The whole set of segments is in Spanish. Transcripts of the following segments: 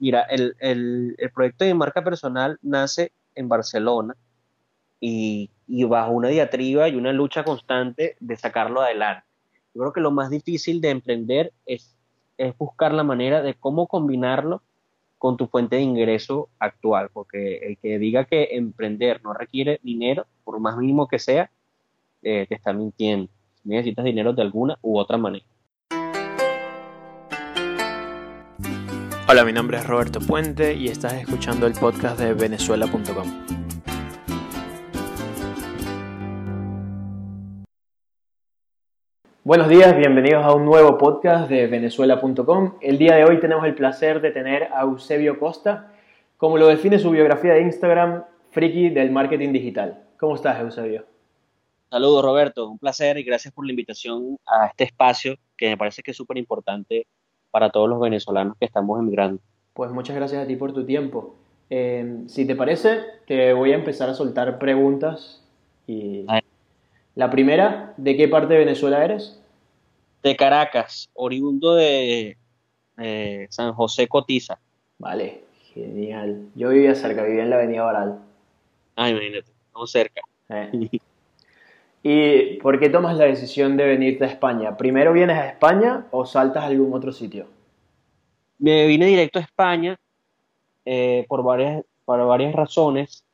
Mira, el, el, el proyecto de marca personal nace en Barcelona y, bajo una diatriba y una lucha constante de sacarlo adelante. Yo creo que lo más difícil de emprender es, es buscar la manera de cómo combinarlo con tu fuente de ingreso actual, porque el que diga que emprender no requiere dinero, por más mínimo que sea, eh, te está mintiendo. Necesitas dinero de alguna u otra manera. Hola, mi nombre es Roberto Puente y estás escuchando el podcast de venezuela.com. Buenos días, bienvenidos a un nuevo podcast de venezuela.com. El día de hoy tenemos el placer de tener a Eusebio Costa, como lo define su biografía de Instagram, friki del marketing digital. ¿Cómo estás, Eusebio? Saludos, Roberto. Un placer y gracias por la invitación a este espacio que me parece que es súper importante para todos los venezolanos que estamos emigrando. Pues muchas gracias a ti por tu tiempo. Eh, si te parece, te voy a empezar a soltar preguntas. Y... La primera, ¿de qué parte de Venezuela eres? De Caracas, oriundo de eh, San José Cotiza. Vale, genial. Yo vivía cerca, vivía en la Avenida Baral. Ah, imagínate, estamos cerca. Eh. ¿Y por qué tomas la decisión de venirte a España? ¿Primero vienes a España o saltas a algún otro sitio? Me vine directo a España eh, por, varias, por varias razones.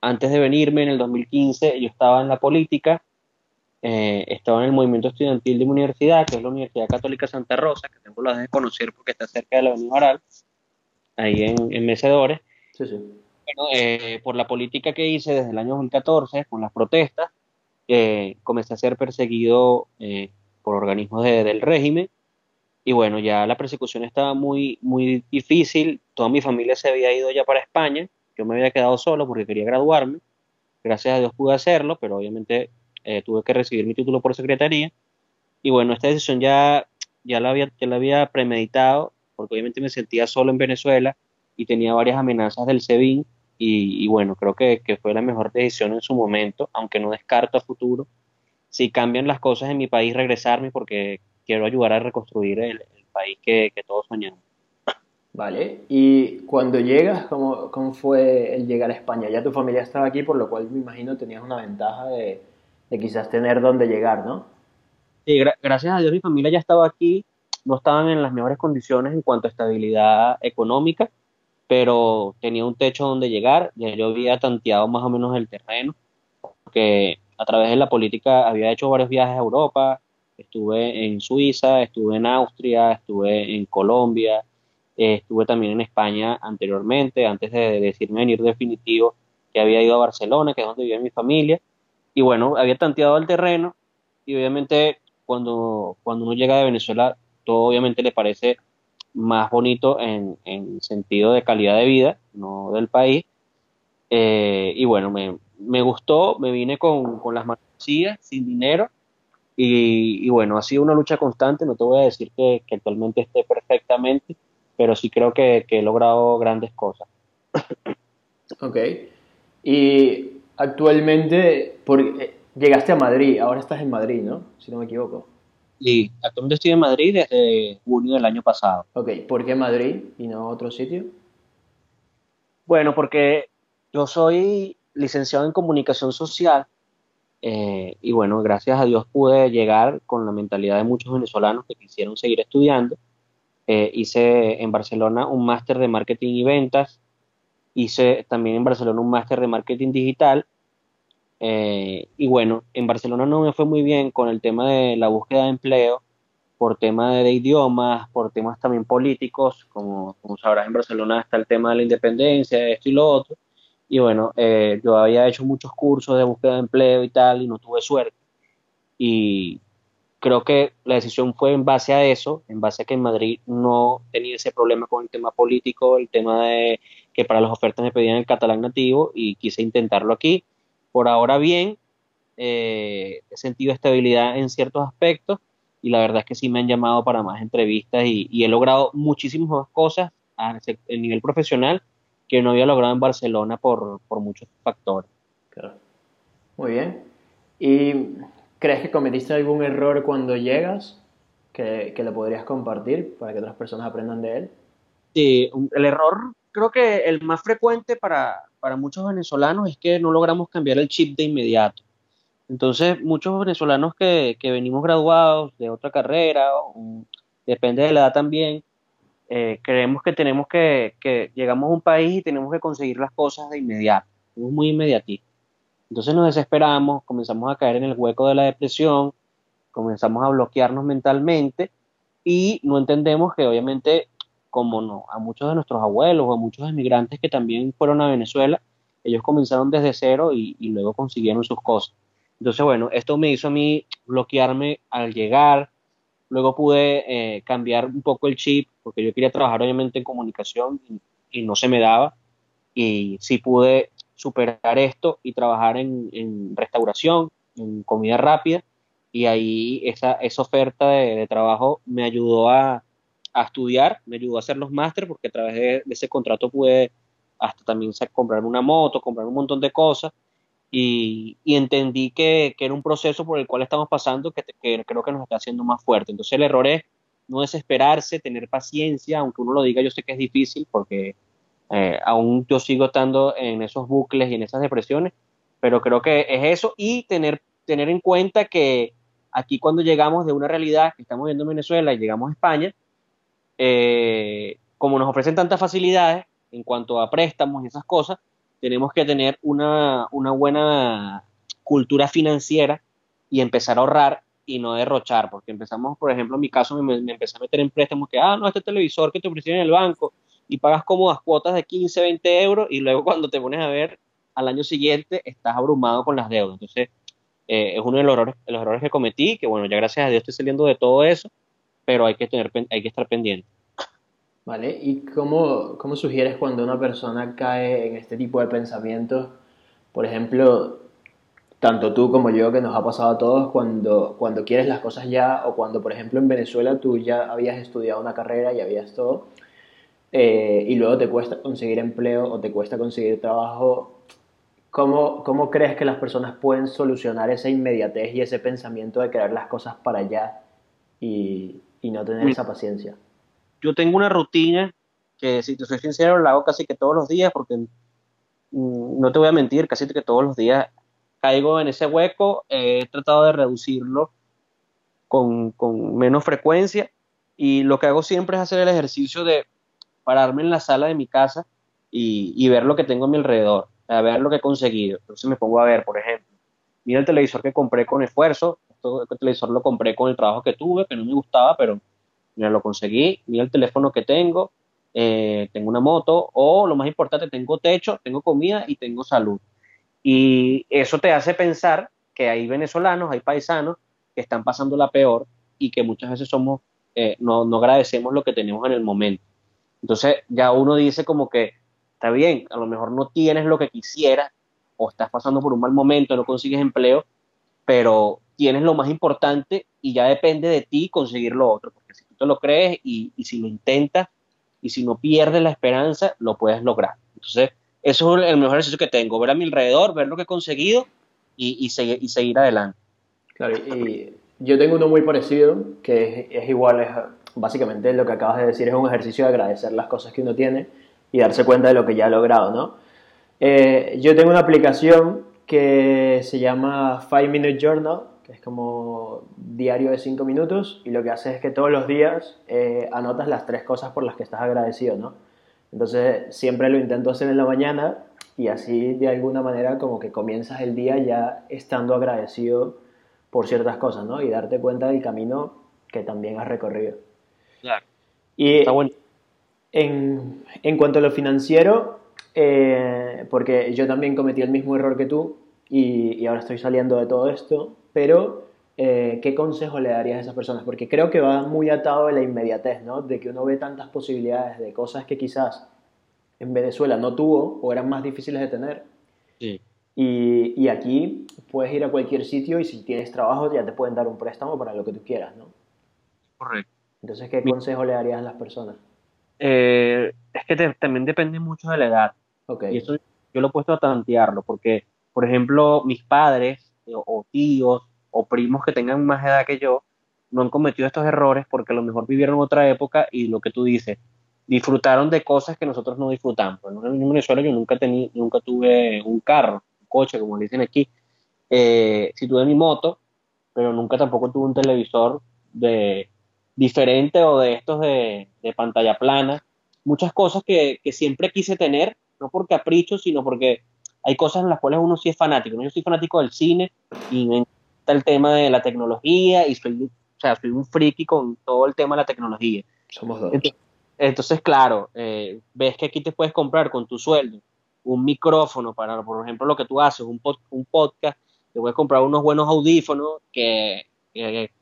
Antes de venirme, en el 2015, yo estaba en la política, eh, estaba en el movimiento estudiantil de mi universidad, que es la Universidad Católica Santa Rosa, que tengo la de conocer porque está cerca de la Avenida Baral, ahí en, en Mecedores. Sí, sí. Bueno, eh, por la política que hice desde el año 2014, con las protestas, eh, comencé a ser perseguido eh, por organismos de, del régimen. Y bueno, ya la persecución estaba muy, muy difícil, toda mi familia se había ido ya para España, yo me había quedado solo porque quería graduarme, gracias a Dios pude hacerlo, pero obviamente eh, tuve que recibir mi título por secretaría. Y bueno, esta decisión ya, ya, la había, ya la había premeditado porque obviamente me sentía solo en Venezuela y tenía varias amenazas del SEBIN y, y bueno, creo que, que, fue la mejor decisión en su momento, aunque no descarto a futuro, si cambian las cosas en mi país, regresarme porque quiero ayudar a reconstruir el, el país que, que, todos soñamos. Vale, y cuando llegas, ¿cómo, ¿cómo, fue el llegar a España? Ya tu familia estaba aquí, por lo cual me imagino tenías una ventaja de, de quizás tener dónde llegar, ¿no? Sí, gra gracias a Dios mi familia ya estaba aquí, no estaban en las mejores condiciones en cuanto a estabilidad económica, pero tenía un techo donde llegar, ya yo había tanteado más o menos el terreno, porque a través de la política había hecho varios viajes a Europa, estuve en Suiza, estuve en Austria, estuve en Colombia, estuve también en España anteriormente, antes de decirme venir definitivo, que había ido a Barcelona, que es donde vivía mi familia, y bueno, había tanteado el terreno, y obviamente cuando, cuando uno llega de Venezuela, todo obviamente le parece más bonito en, en, sentido de calidad de vida, no del país. Eh, y bueno, me, me, gustó, me vine con, con las manos sin dinero, y, y, bueno, ha sido una lucha constante, no te voy a decir que, que actualmente esté perfectamente, pero sí creo que, que he logrado grandes cosas. Ok. Y actualmente, por, eh, llegaste a Madrid, ahora estás en Madrid, ¿no? Si no me equivoco. Actualmente estoy en Madrid desde junio del año pasado. Ok, ¿por qué Madrid y no otro sitio? Bueno, porque yo soy licenciado en comunicación social eh, y bueno, gracias a Dios pude llegar con la mentalidad de muchos venezolanos que quisieron seguir estudiando. Eh, hice en Barcelona un máster de marketing y ventas, hice también en Barcelona un máster de marketing digital eh, y bueno, en Barcelona no me fue muy bien con el tema de la búsqueda de empleo, por tema de, idiomas, por temas también políticos, como, como, sabrás, en Barcelona está el tema de la independencia, esto y lo otro. Y bueno, eh, yo había hecho muchos cursos de búsqueda de empleo y tal, y no tuve suerte. Y creo que la decisión fue en base a eso, en base a que en Madrid no tenía ese problema con el tema político, el tema de que para las ofertas me pedían el catalán nativo, y quise intentarlo aquí por ahora bien, eh, he sentido estabilidad en ciertos aspectos y la verdad es que sí me han llamado para más entrevistas y, y he logrado muchísimas cosas a nivel profesional que no había logrado en Barcelona por, por muchos factores. Claro. Muy bien. ¿Y crees que cometiste algún error cuando llegas que, que lo podrías compartir para que otras personas aprendan de él? Sí, el error creo que el más frecuente para, para muchos venezolanos es que no logramos cambiar el chip de inmediato. Entonces, muchos venezolanos que, que venimos graduados de otra carrera, depende de la edad también, eh, creemos que tenemos que, que, llegamos a un país y tenemos que conseguir las cosas de inmediato. Somos muy inmediatistas. Entonces nos desesperamos, comenzamos a caer en el hueco de la depresión, comenzamos a bloquearnos mentalmente y no entendemos que obviamente, como no, a muchos de nuestros abuelos o a muchos emigrantes que también fueron a Venezuela, ellos comenzaron desde cero y, luego consiguieron sus cosas. Entonces, bueno, esto me hizo a mí bloquearme al llegar, luego pude eh, cambiar un poco el chip, porque yo quería trabajar obviamente en comunicación y, no se me daba, y sí pude superar esto y trabajar en, restauración, en comida rápida, y ahí esa, esa oferta de, trabajo me ayudó a, a, estudiar, me ayudó a hacer los másteres, porque a través de, ese contrato pude hasta también comprarme una moto, comprar un montón de cosas, y, entendí que, que, era un proceso por el cual estamos pasando que, que creo que nos está haciendo más fuerte. Entonces el error es no desesperarse, tener paciencia, aunque uno lo diga, yo sé que es difícil, porque eh, aún yo sigo estando en esos bucles y en esas depresiones, pero creo que es eso y tener, tener en cuenta que aquí cuando llegamos de una realidad que estamos viendo en Venezuela y llegamos a España, eh, como nos ofrecen tantas facilidades en cuanto a préstamos y esas cosas, tenemos que tener una, una buena cultura financiera y empezar a ahorrar y no derrochar, porque empezamos, por ejemplo, en mi caso me, me, empecé a meter en préstamos que, ah, no, este televisor que te ofrecieron en el banco, y pagas cómodas cuotas de 15, 20 euros y luego cuando te pones a ver al año siguiente estás abrumado con las deudas. Entonces, eh, es uno de los errores, los errores que cometí, que bueno, ya gracias a Dios estoy saliendo de todo eso, pero hay que, tener, hay que estar pendiente. Vale, ¿y cómo, cómo sugieres cuando una persona cae en este tipo de pensamientos? Por ejemplo, tanto tú como yo, que nos ha pasado a todos, cuando, cuando quieres las cosas ya, o cuando, por ejemplo, en Venezuela tú ya habías estudiado una carrera y habías todo, eh, y luego te cuesta conseguir empleo o te cuesta conseguir trabajo, ¿cómo, ¿cómo crees que las personas pueden solucionar esa inmediatez y ese pensamiento de querer las cosas para allá y, y no tener esa paciencia? Yo tengo una rutina que, si te soy sincero, la hago casi que todos los días porque mm, no te voy a mentir, casi que todos los días caigo en ese hueco, eh, he tratado de reducirlo con, con menos frecuencia y lo que hago siempre es hacer el ejercicio de pararme en la sala de mi casa y, y, ver lo que tengo a mi alrededor, a ver lo que he conseguido. Entonces me pongo a ver, por ejemplo, mira el televisor que compré con esfuerzo, Esto, el televisor lo compré con el trabajo que tuve, que no me gustaba, pero mira, lo conseguí, mira el teléfono que tengo, eh, tengo una moto, o lo más importante, tengo techo, tengo comida y tengo salud. Y eso te hace pensar que hay venezolanos, hay paisanos que están pasando la peor y que muchas veces somos, eh, no, no agradecemos lo que tenemos en el momento. Entonces ya uno dice como que está bien, a lo mejor no tienes lo que quisieras o estás pasando por un mal momento, no consigues empleo, pero tienes lo más importante y ya depende de ti conseguir lo otro, porque si tú te lo crees y, si lo intentas y si no pierdes la esperanza, lo puedes lograr. Entonces, eso es el mejor ejercicio que tengo, ver a mi alrededor, ver lo que he conseguido y, y, seguir, y seguir adelante. Claro, y yo tengo uno muy parecido, que es, es igual, es básicamente lo que acabas de decir es un ejercicio de agradecer las cosas que uno tiene y darse cuenta de lo que ya ha logrado, ¿no? Eh, yo tengo una aplicación que se llama Five Minute Journal, que es como diario de 5 minutos, y lo que hace es que todos los días eh, anotas las tres cosas por las que estás agradecido, ¿no? Entonces siempre lo intento hacer en la mañana y así de alguna manera como que comienzas el día ya estando agradecido por ciertas cosas, ¿no? Y darte cuenta del camino que también has recorrido. Claro. Y Está bueno. en, en cuanto a lo financiero, eh, porque yo también cometí el mismo error que tú y, y ahora estoy saliendo de todo esto, pero eh, ¿qué consejo le darías a esas personas? Porque creo que va muy atado a la inmediatez, ¿no? De que uno ve tantas posibilidades de cosas que quizás en Venezuela no tuvo o eran más difíciles de tener. Sí. Y, y, aquí puedes ir a cualquier sitio y si tienes trabajo ya te pueden dar un préstamo para lo que tú quieras, ¿no? Correcto. Entonces, ¿qué consejo le darías a las personas? Eh, es que te, también depende mucho de la edad. Okay. Y eso yo lo he puesto a tantearlo, porque, por ejemplo, mis padres o, o tíos o primos que tengan más edad que yo no han cometido estos errores porque a lo mejor vivieron otra época y lo que tú dices, disfrutaron de cosas que nosotros no disfrutamos. En Venezuela yo nunca, tení, nunca tuve un carro, un coche, como dicen aquí. Eh, tuve mi moto, pero nunca tampoco tuve un televisor de diferente o de estos de, pantalla plana. Muchas cosas que, siempre quise tener, no por capricho, sino porque hay cosas en las cuales uno sí es fanático. Yo soy fanático del cine y me encanta el tema de la tecnología y soy, o sea, soy un friki con todo el tema de la tecnología. Somos dos. Entonces, claro, eh, ves que aquí te puedes comprar con tu sueldo un micrófono para, por ejemplo, lo que tú haces, un, un podcast, te puedes comprar unos buenos audífonos que,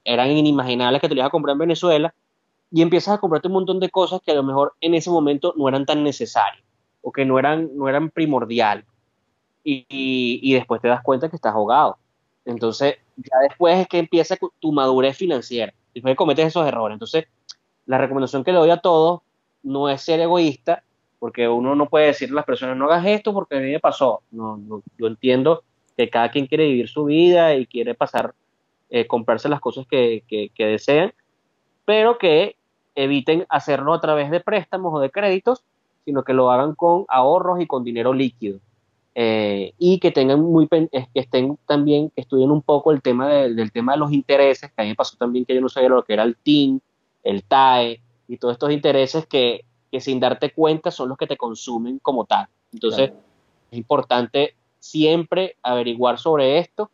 eran inimaginables que te los ibas a comprar en Venezuela y empiezas a comprarte un montón de cosas que a lo mejor en ese momento no eran tan necesarias o que no eran, no eran primordiales. Y, y, después te das cuenta que estás ahogado. Entonces, ya después es que empieza tu madurez financiera. Después cometes esos errores. Entonces, la recomendación que le doy a todos no es ser egoísta, porque uno no puede decirle a las personas, no hagas esto porque a mí me pasó. No, yo entiendo que cada quien quiere vivir su vida y quiere pasar, eh, comprarse las cosas que, que, desean, pero que eviten hacerlo a través de préstamos o de créditos, sino que lo hagan con ahorros y con dinero líquido. Eh, y que tengan muy que estén también, que estudien un poco el tema del tema de los intereses, que a mí me pasó también que yo no sabía lo que era el TIN, el TAE y todos estos intereses que, sin darte cuenta son los que te consumen como tal. Entonces, es importante siempre averiguar sobre esto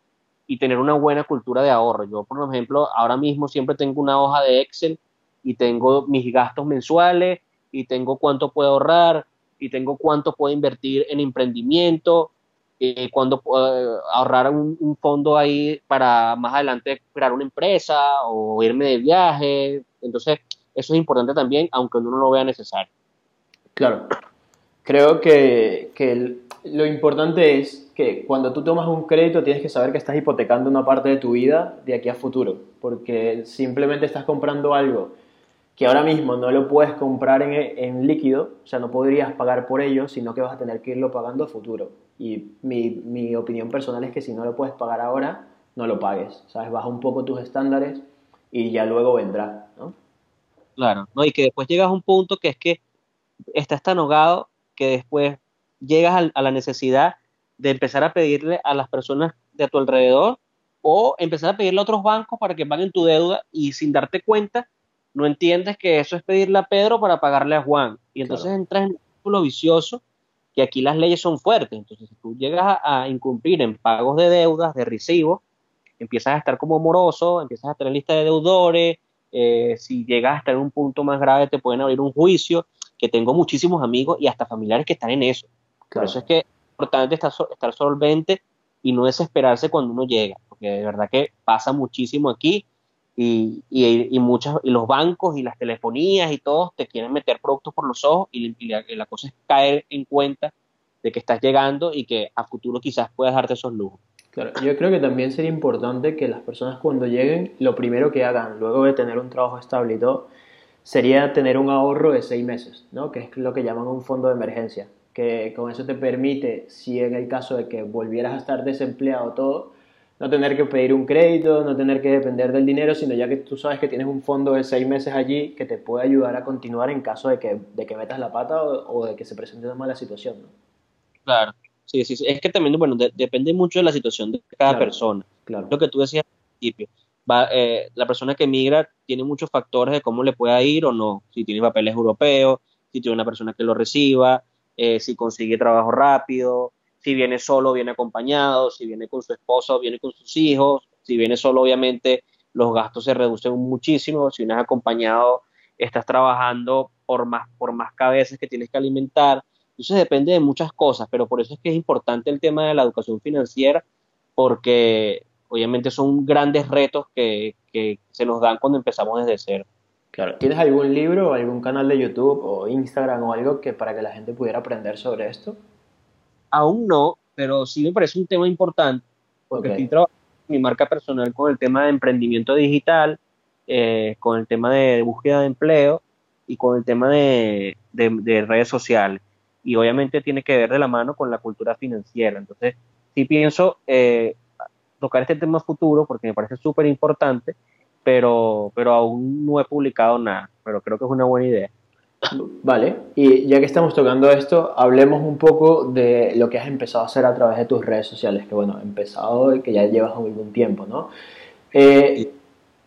y tener una buena cultura de ahorro. Yo, por ejemplo, ahora mismo siempre tengo una hoja de Excel y tengo mis gastos mensuales y tengo cuánto puedo ahorrar y tengo cuánto puedo invertir en emprendimiento, cuándo puedo ahorrar un, un, fondo ahí para más adelante crear una empresa o irme de viaje, entonces, eso es importante también, aunque uno no lo vea necesario. Claro. Creo que, lo importante es que cuando tú tomas un crédito tienes que saber que estás hipotecando una parte de tu vida de aquí a futuro, porque simplemente estás comprando algo que ahora mismo no lo puedes comprar en, en, líquido, o sea, no podrías pagar por ello, sino que vas a tener que irlo pagando a futuro. Y mi, mi opinión personal es que si no lo puedes pagar ahora, no lo pagues, ¿sabes? Baja un poco tus estándares y ya luego vendrá, ¿no? Claro, ¿no? Y que después llegas a un punto que es que estás tan ahogado que después llegas a, la necesidad de empezar a pedirle a las personas de tu alrededor o empezar a pedirle a otros bancos para que paguen tu deuda y sin darte cuenta no entiendes que eso es pedirle a Pedro para pagarle a Juan. Y entonces entras en un círculo vicioso que aquí las leyes son fuertes. Entonces, si tú llegas a, a, incumplir en pagos de deudas, de recibos, empiezas a estar como moroso, empiezas a tener lista de deudores, eh, si llegas a estar en un punto más grave te pueden abrir un juicio, que tengo muchísimos amigos y hasta familiares que están en eso. Por eso es que es importante estar, estar solvente y no desesperarse cuando uno llega, porque de verdad que pasa muchísimo aquí y, y, muchas, y los bancos y las telefonías y todos te quieren meter productos por los ojos y, la, la cosa es caer en cuenta de que estás llegando y que a futuro quizás puedas darte esos lujos. Claro, yo creo que también sería importante que las personas cuando lleguen, lo primero que hagan, luego de tener un trabajo estable y todo, sería tener un ahorro de seis meses, ¿no? que es lo que llaman un fondo de emergencia, que con eso te permite, si en el caso de que volvieras a estar desempleado todo, no tener que pedir un crédito, no tener que depender del dinero, sino ya que tú sabes que tienes un fondo de seis meses allí que te puede ayudar a continuar en caso de que, de que metas la pata o, de que se presente una mala situación. ¿no? Claro. Sí, sí, Es que también, bueno, depende mucho de la situación de cada persona. Claro. Lo que tú decías al principio. Va, eh, la persona que migra tiene muchos factores de cómo le pueda ir o no. Si tiene papeles europeos, si tiene una persona que lo reciba, eh, si consigue trabajo rápido, si viene solo, viene acompañado, si viene con su esposa viene con sus hijos. Si viene solo, obviamente los gastos se reducen muchísimo. Si vienes acompañado, estás trabajando por más, por más cabezas que tienes que alimentar entonces depende de muchas cosas, pero por eso es que es importante el tema de la educación financiera, porque obviamente son grandes retos que, se nos dan cuando empezamos desde cero. ¿Tienes algún libro, algún canal de YouTube o Instagram o algo que para que la gente pudiera aprender sobre esto? Aún no, pero sí me parece un tema importante, porque estoy trabajando mi marca personal con el tema de emprendimiento digital, eh, con el tema de búsqueda de empleo y con el tema de redes sociales y obviamente tiene que ver de la mano con la cultura financiera. Entonces, sí pienso eh, tocar este tema futuro porque me parece súper importante, pero, pero aún no he publicado nada, pero creo que es una buena idea. Vale, y ya que estamos tocando esto, hablemos un poco de lo que has empezado a hacer a través de tus redes sociales, que bueno, empezado y que ya llevas algún tiempo, ¿no? Eh,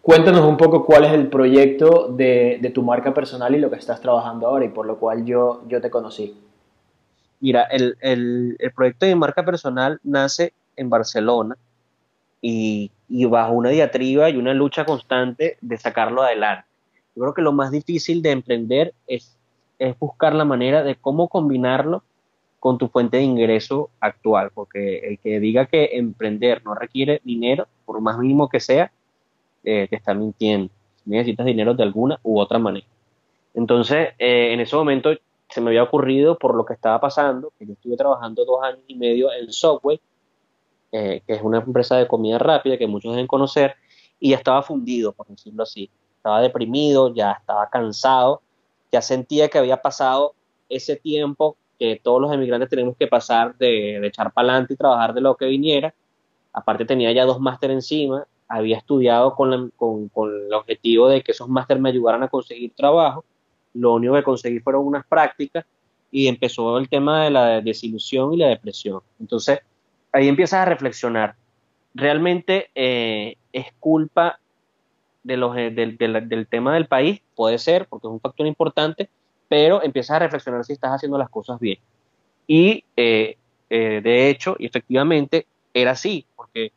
cuéntanos un poco cuál es el proyecto de, tu marca personal y lo que estás trabajando ahora y por lo cual yo, yo te conocí. Mira, el, el, el proyecto de marca personal nace en Barcelona y, y bajo una diatriba y una lucha constante de sacarlo adelante. Yo creo que lo más difícil de emprender es, es buscar la manera de cómo combinarlo con tu fuente de ingreso actual, porque el que diga que emprender no requiere dinero, por más mínimo que sea, eh, te está mintiendo. Necesitas dinero de alguna u otra manera. Entonces, eh, en ese momento se me había ocurrido por lo que estaba pasando, que yo estuve trabajando dos años y medio en Subway, eh, que es una empresa de comida rápida que muchos deben conocer, y ya estaba fundido, por decirlo así. Estaba deprimido, ya estaba cansado, ya sentía que había pasado ese tiempo que todos los emigrantes tenemos que pasar de, echar para adelante y trabajar de lo que viniera. Aparte tenía ya dos máster encima, había estudiado con, con, con, el objetivo de que esos máster me ayudaran a conseguir trabajo. Lo único que conseguí fueron unas prácticas y empezó el tema de la desilusión y la depresión. Entonces, ahí empiezas a reflexionar. ¿Realmente eh, es culpa de los, eh, del, del, tema del país? Puede ser, porque es un factor importante, pero empiezas a reflexionar si estás haciendo las cosas bien. Y eh, de hecho, y efectivamente, era así, porque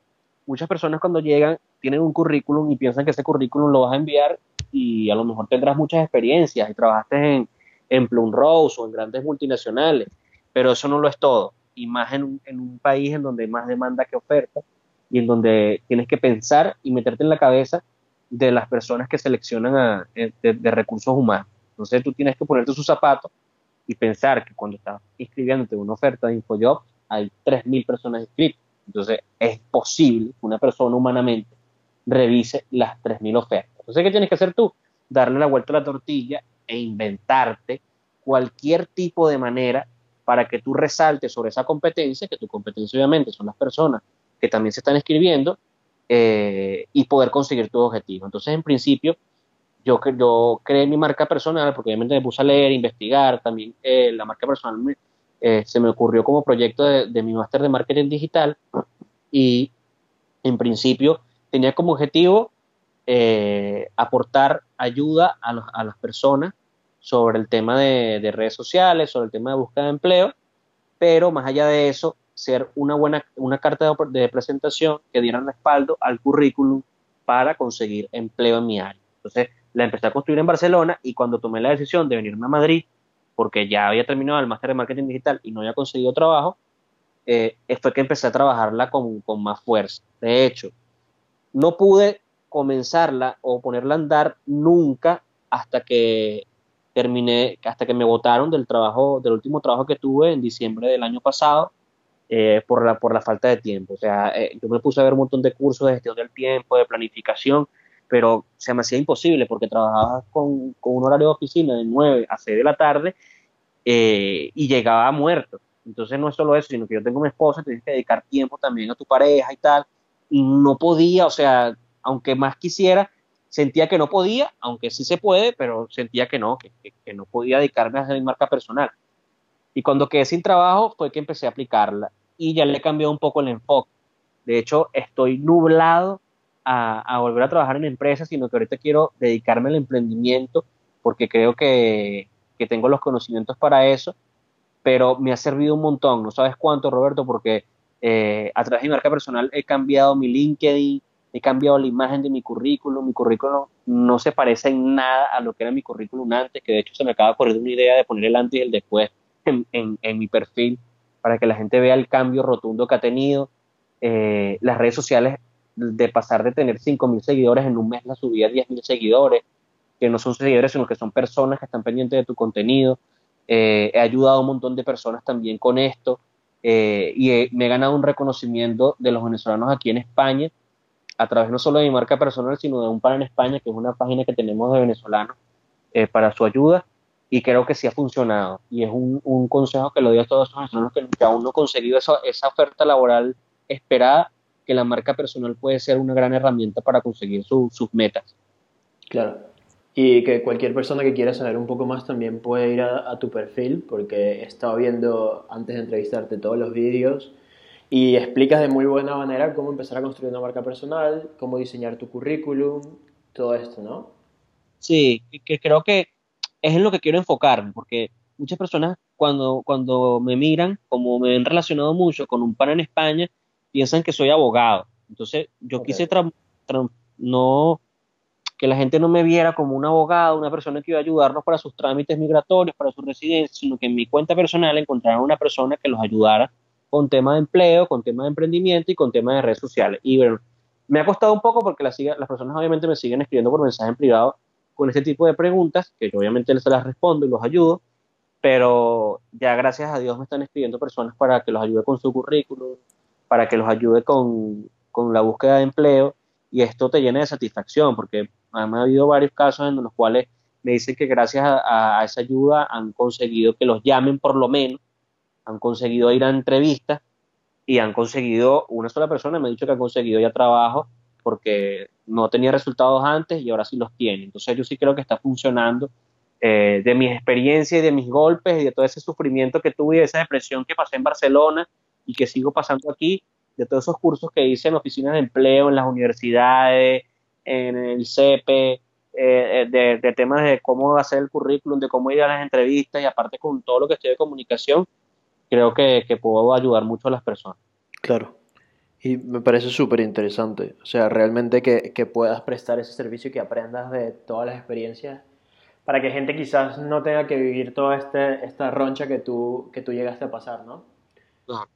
muchas personas cuando llegan tienen un currículum y piensan que ese currículum lo vas a enviar y a lo mejor tendrás muchas experiencias y trabajaste en, en Plum Rose o en grandes multinacionales, pero eso no lo es todo y más en un, en un país en donde más demanda que oferta y en donde tienes que pensar y meterte en la cabeza de las personas que seleccionan eh, de, recursos humanos. Entonces tú tienes que ponerte sus zapatos y pensar que cuando estás inscribiéndote una oferta de InfoJob hay 3.000 personas inscritas. Entonces es posible que una persona humanamente revise las 3.000 ofertas. Entonces, ¿qué tienes que hacer tú? Darle la vuelta a la tortilla e inventarte cualquier tipo de manera para que tú resaltes sobre esa competencia, que tu competencia obviamente son las personas que también se están escribiendo, eh, y poder conseguir tu objetivo. Entonces, en principio, yo, yo creé mi marca personal porque obviamente me puse a leer, investigar, también eh, la marca personal eh, se me ocurrió como proyecto de, mi máster de marketing digital y en principio tenía como objetivo aportar ayuda a, a las personas sobre el tema de, redes sociales, sobre el tema de búsqueda de empleo, pero más allá de eso, ser una buena una carta de, presentación que diera respaldo al currículum para conseguir empleo en mi área. Entonces, la empecé a construir en Barcelona y cuando tomé la decisión de venirme a Madrid, porque ya había terminado el máster de marketing digital y no había conseguido trabajo, eh, fue que empecé a trabajarla con, con más fuerza. De hecho, no pude comenzarla o ponerla a andar nunca hasta que terminé, hasta que me votaron del trabajo, del último trabajo que tuve en diciembre del año pasado, eh, por, la, por la falta de tiempo. O sea, eh, yo me puse a ver un montón de cursos de gestión del tiempo, de planificación, pero se me hacía imposible porque trabajaba con, con un horario de oficina de 9 a 6 de la tarde eh, y llegaba muerto. Entonces no es solo eso, sino que yo tengo mi esposa, tienes que dedicar tiempo también a tu pareja y tal, y no podía, o sea, aunque más quisiera, sentía que no podía, aunque sí se puede, pero sentía que no, que, no podía dedicarme a hacer mi marca personal. Y cuando quedé sin trabajo fue que empecé a aplicarla y ya le cambió un poco el enfoque. De hecho, estoy nublado a, volver a trabajar en empresas, sino que ahorita quiero dedicarme al emprendimiento porque creo que, tengo los conocimientos para eso, pero me ha servido un montón, no sabes cuánto, Roberto, porque eh, a través de mi marca personal he cambiado mi LinkedIn, he cambiado la imagen de mi currículum, mi currículum no se parece en nada a lo que era mi currículum antes, que de hecho se me acaba de ocurrir una idea de poner el antes y el después en, mi perfil para que la gente vea el cambio rotundo que ha tenido. Eh, las redes sociales, de pasar de tener 5.000 seguidores en un mes, la subí a 10.000 seguidores, que no son seguidores, sino que son personas que están pendientes de tu contenido. Eh, he ayudado a un montón de personas también con esto eh, y me he ganado un reconocimiento de los venezolanos aquí en España a través no solo de mi marca personal, sino de un par en España, que es una página que tenemos de venezolanos para su ayuda, y creo que sí ha funcionado. Y es un, un consejo que lo doy a todos los venezolanos que, aún no han conseguido esa, esa oferta laboral esperada, que la marca personal puede ser una gran herramienta para conseguir sus metas. Claro. Y que cualquier persona que quiera saber un poco más también puede ir a, tu perfil, porque he estado viendo antes de entrevistarte todos los vídeos y explicas de muy buena manera cómo empezar a construir una marca personal, cómo diseñar tu currículum, todo esto, ¿no? Sí, que creo que es en lo que quiero enfocarme, porque muchas personas cuando, cuando me miran, como me han relacionado mucho con un pan en España, piensan que soy abogado. Entonces, yo quise no que la gente no me viera como un abogado, una persona que iba a ayudarnos para sus trámites migratorios, para su residencia, sino que en mi cuenta personal encontraran una persona que los ayudara con temas de empleo, con temas de emprendimiento y con temas de redes sociales. Y bueno, me ha costado un poco porque las, las personas obviamente me siguen escribiendo por mensaje en privado con este tipo de preguntas, que yo obviamente les las respondo y los ayudo, pero ya gracias a Dios me están escribiendo personas para que los ayude con su currículum, para que los ayude con, con la búsqueda de empleo y esto te llena de satisfacción porque han habido varios casos en los cuales me dicen que gracias a, esa ayuda han conseguido que los llamen por lo menos, han conseguido ir a entrevistas y han conseguido, una sola persona me ha dicho que ha conseguido ya trabajo porque no tenía resultados antes y ahora sí los tiene. Entonces yo sí creo que está funcionando eh, de mis experiencias y de mis golpes y de todo ese sufrimiento que tuve y de esa depresión que pasé en Barcelona y que sigo pasando aquí, de todos esos cursos que hice en oficinas de empleo, en las universidades, en el CEPE, eh, de, de, temas de cómo hacer el currículum, de cómo ir a las entrevistas y aparte con todo lo que estoy de comunicación, creo que puedo ayudar mucho a las personas. Claro. Y me parece súper interesante. O sea, realmente que, que, puedas prestar ese servicio y que aprendas de todas las experiencias para que gente quizás no tenga que vivir toda este, esta roncha que tú, que tú llegaste a pasar, ¿no? Claro.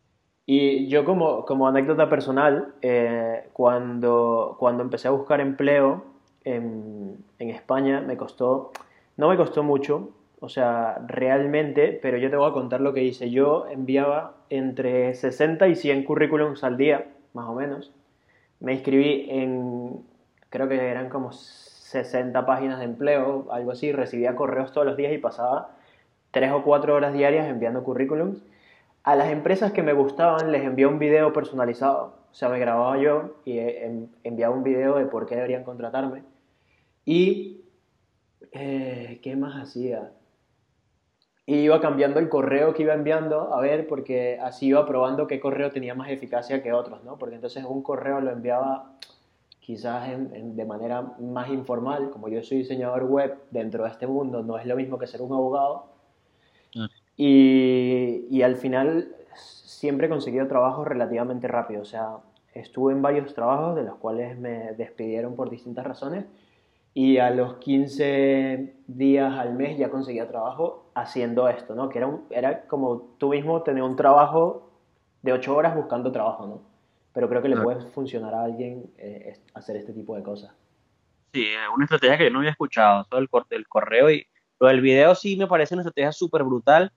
Y yo como, como anécdota personal, eh, cuando, cuando empecé a buscar empleo en, en, España, me costó, no me costó mucho, o sea, realmente, pero yo te voy a contar lo que hice. Yo enviaba entre 60 y 100 currículums al día, más o menos. Me inscribí en, creo que eran como 60 páginas de empleo, algo así. Recibía correos todos los días y pasaba 3 o 4 horas diarias enviando currículums a las empresas que me gustaban les envié un video personalizado. O sea, me grababa yo y enviaba un video de por qué deberían contratarme. Y, eh, ¿qué más hacía? Y iba cambiando el correo que iba enviando, a ver, porque así iba probando qué correo tenía más eficacia que otros, ¿no? Porque entonces un correo lo enviaba quizás de manera más informal, como yo soy diseñador web dentro de este mundo, no es lo mismo que ser un abogado. Ah. Y, y, al final siempre he conseguido trabajos relativamente rápido. O sea, estuve en varios trabajos de los cuales me despidieron por distintas razones y a los 15 días al mes ya conseguía trabajo haciendo esto, ¿no? Que era, un, era como tú mismo tener un trabajo de 8 horas buscando trabajo, ¿no? Pero creo que le puede funcionar a alguien eh, hacer este tipo de cosas. Sí, una estrategia que yo no había escuchado, todo el, el correo y lo del video sí me parece una estrategia súper brutal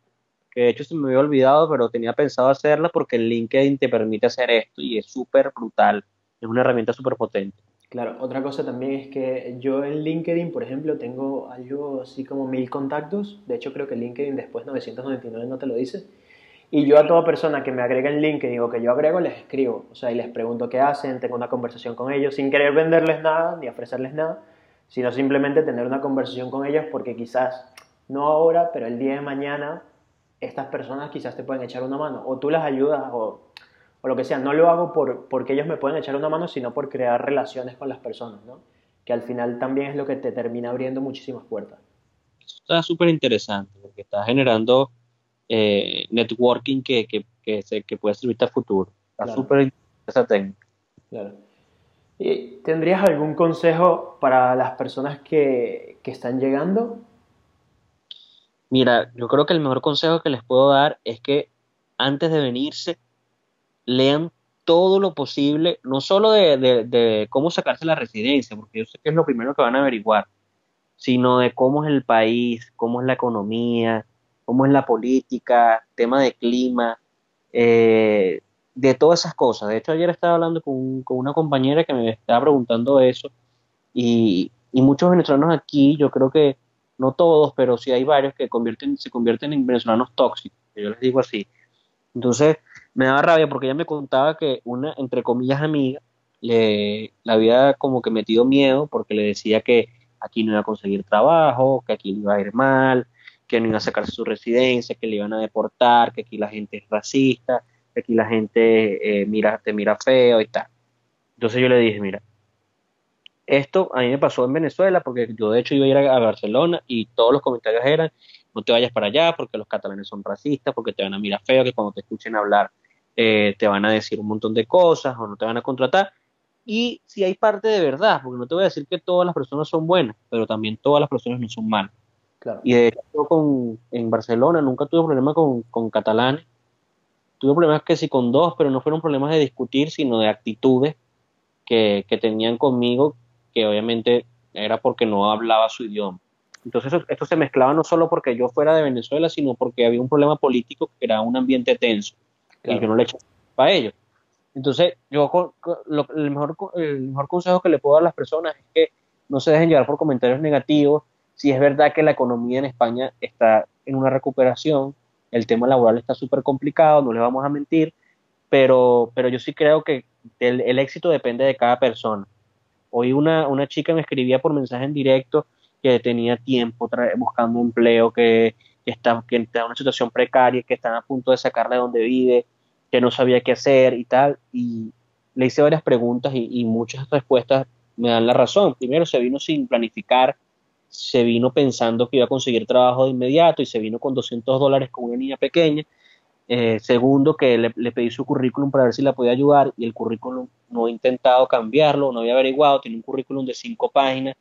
que de hecho se me había olvidado, pero tenía pensado hacerla porque el LinkedIn te permite hacer esto y es súper brutal, es una herramienta súper potente. Claro, otra cosa también es que yo en LinkedIn, por ejemplo, tengo algo así como mil contactos, de hecho creo que LinkedIn después 999 no te lo dice, y yo a toda persona que me agrega en LinkedIn o que yo agrego les escribo, o sea, y les pregunto qué hacen, tengo una conversación con ellos sin querer venderles nada ni ofrecerles nada, sino simplemente tener una conversación con ellos porque quizás, no ahora, pero el día de mañana estas personas quizás te pueden echar una mano, o tú las ayudas, o, o lo que sea. No lo hago por, porque ellos me pueden echar una mano, sino por crear relaciones con las personas, ¿no? Que al final también es lo que te termina abriendo muchísimas puertas. está súper interesante, porque está generando eh, networking que, que, que, que, puede servirte a futuro. Está súper interesante esa técnica. Claro. ¿Y ¿Tendrías algún consejo para las personas que, que están llegando Mira, yo creo que el mejor consejo que les puedo dar es que antes de venirse, lean todo lo posible, no solo de, cómo sacarse la residencia, porque yo sé que es lo primero que van a averiguar, sino de cómo es el país, cómo es la economía, cómo es la política, tema de clima, eh, de todas esas cosas. De hecho, ayer estaba hablando con, una compañera que me estaba preguntando eso y, y muchos venezolanos aquí, yo creo que no todos, pero sí hay varios que convierten, se convierten en venezolanos tóxicos, yo les digo así. Entonces, me daba rabia porque ella me contaba que una, entre comillas, amiga, le, había como que metido miedo porque le decía que aquí no iba a conseguir trabajo, que aquí le iba a ir mal, que no iba a sacarse su residencia, que le iban a deportar, que aquí la gente es racista, que aquí la gente eh, mira, te mira feo y tal. Entonces yo le dije, mira, esto a mí me pasó en Venezuela porque yo de hecho iba a ir a, Barcelona y todos los comentarios eran, no te vayas para allá porque los catalanes son racistas, porque te van a mirar feo, que cuando te escuchen hablar eh, te van a decir un montón de cosas o no te van a contratar. Y si hay parte de verdad, porque no te voy a decir que todas las personas son buenas, pero también todas las personas no son malas. Y de hecho, con, en Barcelona nunca tuve problema con, con catalanes. Tuve problemas que sí con dos, pero no fueron problemas de discutir, sino de actitudes que, que tenían conmigo, que obviamente era porque no hablaba su idioma. Entonces esto se mezclaba no solo porque yo fuera de Venezuela, sino porque había un problema político que era un ambiente tenso y que no le echaba para ellos. Entonces, yo el, mejor, el mejor consejo que le puedo dar a las personas es que no se dejen llevar por comentarios negativos. Si es verdad que la economía en España está en una recuperación, el tema laboral está súper complicado, no les vamos a mentir, pero, pero yo sí creo que el, éxito depende de cada persona. Hoy una, una chica me escribía por mensaje en directo que tenía tiempo buscando empleo, que, que, está, que en una situación precaria, que están a punto de sacarle de donde vive, que no sabía qué hacer y tal, y le hice varias preguntas y, muchas respuestas me dan la razón. Primero, se vino sin planificar, se vino pensando que iba a conseguir trabajo de inmediato y se vino con 200 dólares con una niña pequeña. Eh, segundo, que le, pedí su currículum para ver si la podía ayudar y el currículum no he intentado cambiarlo, no había averiguado, tiene un currículum de cinco páginas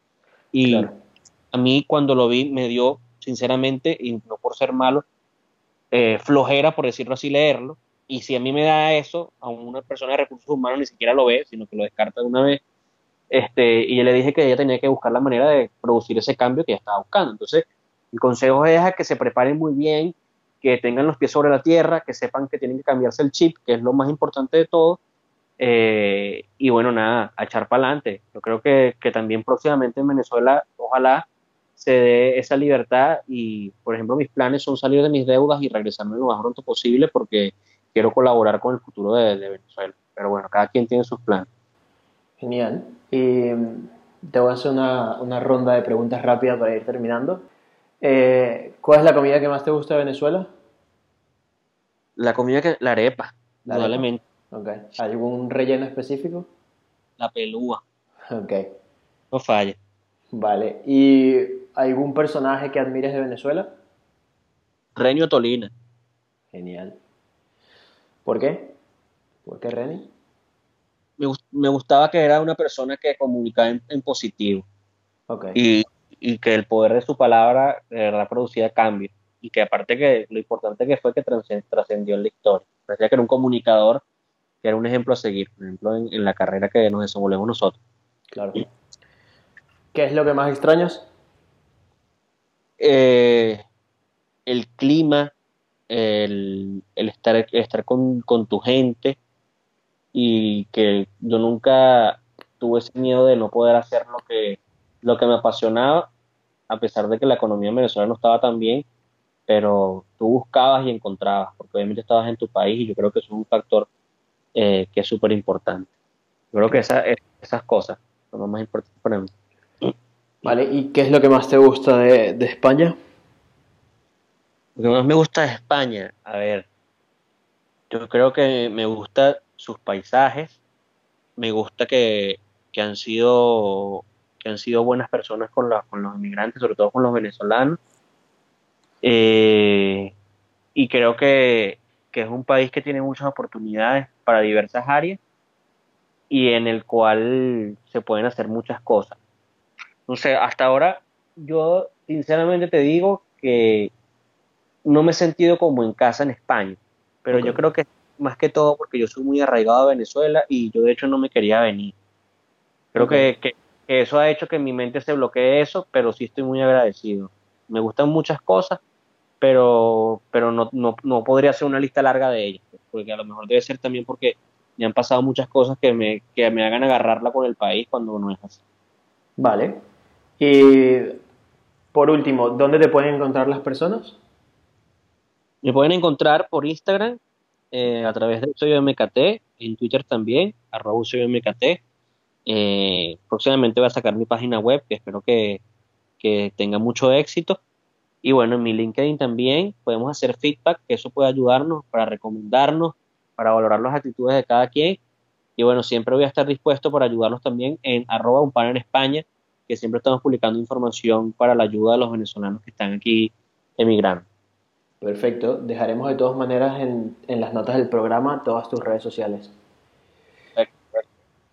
y a mí cuando lo vi me dio, sinceramente, y no por ser malo, eh, flojera, por decirlo así, leerlo y si a mí me da eso, a una persona de recursos humanos ni siquiera lo ve, sino que lo descarta de una vez. Este, y yo le dije que ella tenía que buscar la manera de producir ese cambio que ella estaba buscando. Entonces, el consejo es a que se preparen muy bien, que tengan los pies sobre la tierra, que sepan que tienen que cambiarse el chip, que es lo más importante de todo. Eh, y bueno, nada, a echar para adelante. Yo creo que, que también próximamente en Venezuela, ojalá se dé esa libertad y, por ejemplo, mis planes son salir de mis deudas y regresarme lo más pronto posible porque quiero colaborar con el futuro de, Venezuela. Pero bueno, cada quien tiene sus planes. Genial. Y mm, te voy a hacer una, ronda de preguntas rápidas para ir terminando. Eh, ¿Cuál es la comida que más te gusta de Venezuela? La comida que... La arepa, probablemente. Okay. ¿Algún relleno específico? La pelúa. Ok. No falla. Vale. ¿Y algún personaje que admires de Venezuela? Reño Tolina. Genial. ¿Por qué? ¿Por qué Reni? Me, gustaba que era una persona que comunicaba en, positivo. Okay. Y, que el poder de su palabra de verdad producía cambio. Y que aparte que lo importante que fue que trascendió en la historia. Parecía que era un comunicador que era un ejemplo a seguir, por ejemplo, en, la carrera que nos desenvolvemos nosotros. Claro. ¿Qué es lo que más extrañas? Eh, el clima, el, estar, estar con, tu gente y que yo nunca tuve ese miedo de no poder hacer lo que, lo que me apasionaba, a pesar de que la economía en Venezuela no estaba tan bien, pero tú buscabas y encontrabas, porque obviamente estabas en tu país y yo creo que eso es un factor eh, que es súper importante. Yo creo que esas cosas son lo más importante para mí. Vale, ¿y qué es lo que más te gusta de, de España? Lo que más me gusta de España, a ver, yo creo que me gusta sus paisajes, me gusta que, han sido que han sido buenas personas con, con los inmigrantes, sobre todo con los venezolanos. Eh, y creo que, que, es un país que tiene muchas oportunidades para diversas áreas y en el cual se pueden hacer muchas cosas. Sé, hasta ahora yo sinceramente te digo que no me he sentido como en casa en España, pero yo creo que más que todo porque yo soy muy arraigado a Venezuela y yo de hecho no me quería venir. Creo que, que, eso ha hecho que mi mente se bloquee eso, pero sí estoy muy agradecido. Me gustan muchas cosas, pero, pero no, no, no podría hacer una lista larga de ellas, porque a lo mejor debe ser también porque me han pasado muchas cosas que me, que me hagan agarrarla con el país cuando no es así. Vale. Y por último, ¿dónde te pueden encontrar las personas? Me pueden encontrar por Instagram eh, a través de Soy MKT, en Twitter también, arroba Soy MKT. Eh, próximamente voy a sacar mi página web, que espero que, que tengan mucho éxito. Y bueno, en mi LinkedIn también podemos hacer feedback, que eso puede ayudarnos para recomendarnos, para valorar las actitudes de cada quien. Y bueno, siempre voy a estar dispuesto para ayudarnos también en arroba un en España, que siempre estamos publicando información para la ayuda de los venezolanos que están aquí emigrando. Perfecto. Dejaremos de todas maneras en, en las notas del programa todas tus redes sociales.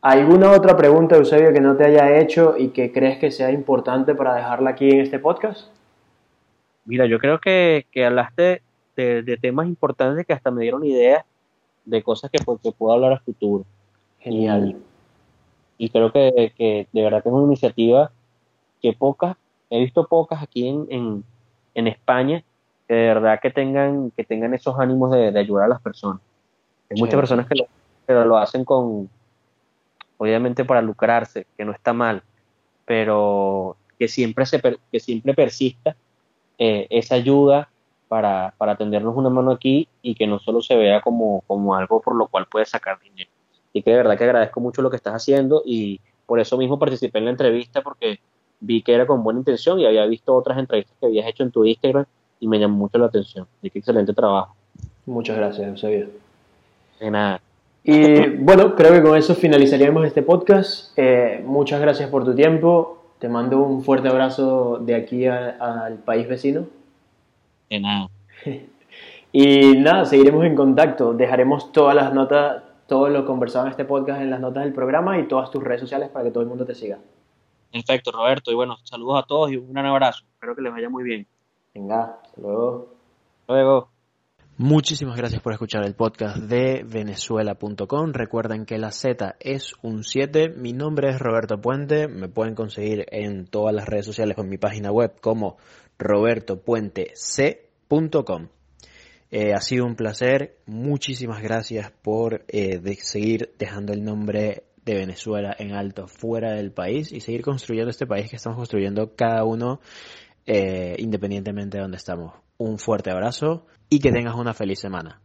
¿Alguna otra pregunta, Eusebio, que no te haya hecho y que crees que sea importante para dejarla aquí en este podcast? Mira, yo creo que, que hablaste de, temas importantes que hasta me dieron ideas de cosas que, pues, puedo hablar a futuro. Genial. Y, creo que, que, de verdad que es una iniciativa que pocas, he visto pocas aquí en, en, en España, que de verdad que tengan, que tengan esos ánimos de, de ayudar a las personas. Hay muchas personas que lo, lo hacen con, obviamente para lucrarse, que no está mal, pero que siempre, se, que siempre persista eh, esa ayuda para, para tendernos una mano aquí y que no solo se vea como, como algo por lo cual puedes sacar dinero. Y que de verdad que agradezco mucho lo que estás haciendo y por eso mismo participé en la entrevista porque vi que era con buena intención y había visto otras entrevistas que habías hecho en tu Instagram y me llamó mucho la atención. Así que excelente trabajo. Muchas gracias, Eusebio. De nada. Y bueno, creo que con eso finalizaríamos este podcast. Eh, muchas gracias por tu tiempo. Te mando un fuerte abrazo de aquí al país vecino. De nada. y nada, seguiremos en contacto. Dejaremos todas las notas, todo lo conversado en este podcast en las notas del programa y todas tus redes sociales para que todo el mundo te siga. Perfecto, Roberto. Y bueno, saludos a todos y un gran abrazo. Espero que les vaya muy bien. Venga, hasta luego. luego. Muchísimas gracias por escuchar el podcast de venezuela.com. Recuerden que la Z es un 7. Mi nombre es Roberto Puente. Me pueden conseguir en todas las redes sociales con mi página web como robertopuentec.com. Eh, ha sido un placer. Muchísimas gracias por eh, seguir dejando el nombre de Venezuela en alto fuera del país y seguir construyendo este país que estamos construyendo cada uno eh, independientemente de donde estamos. Un fuerte abrazo y que tengas una feliz semana.